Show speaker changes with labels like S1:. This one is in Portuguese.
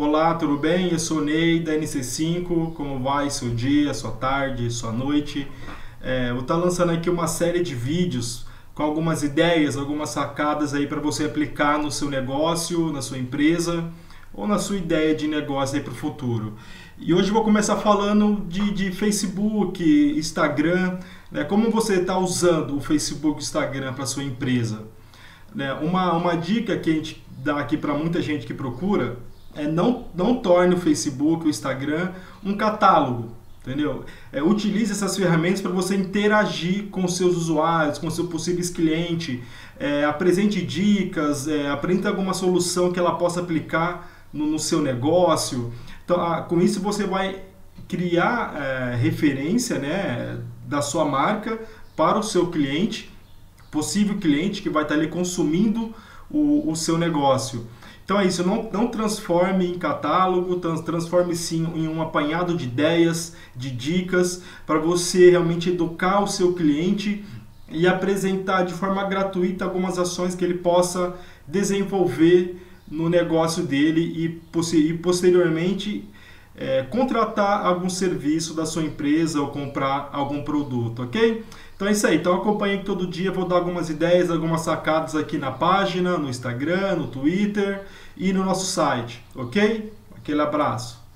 S1: Olá, tudo bem? Eu sou Ney da NC5. Como vai seu dia, sua tarde, sua noite? É, eu estou lançando aqui uma série de vídeos com algumas ideias, algumas sacadas aí para você aplicar no seu negócio, na sua empresa ou na sua ideia de negócio aí para o futuro. E hoje vou começar falando de, de Facebook, Instagram, né? como você está usando o Facebook Instagram para sua empresa. Né? Uma, uma dica que a gente dá aqui para muita gente que procura é não, não torne o Facebook, o Instagram um catálogo, entendeu? É, utilize essas ferramentas para você interagir com seus usuários, com seus possíveis clientes, é, apresente dicas, é, apresente alguma solução que ela possa aplicar no, no seu negócio. Então, ah, com isso você vai criar é, referência né, da sua marca para o seu cliente, possível cliente que vai estar ali consumindo o, o seu negócio. Então é isso, não, não transforme em catálogo, transforme sim em um apanhado de ideias, de dicas, para você realmente educar o seu cliente e apresentar de forma gratuita algumas ações que ele possa desenvolver no negócio dele e, e posteriormente é, contratar algum serviço da sua empresa ou comprar algum produto, ok? Então é isso aí. Então acompanhe todo dia, vou dar algumas ideias, algumas sacadas aqui na página, no Instagram, no Twitter e no nosso site, ok? Aquele abraço.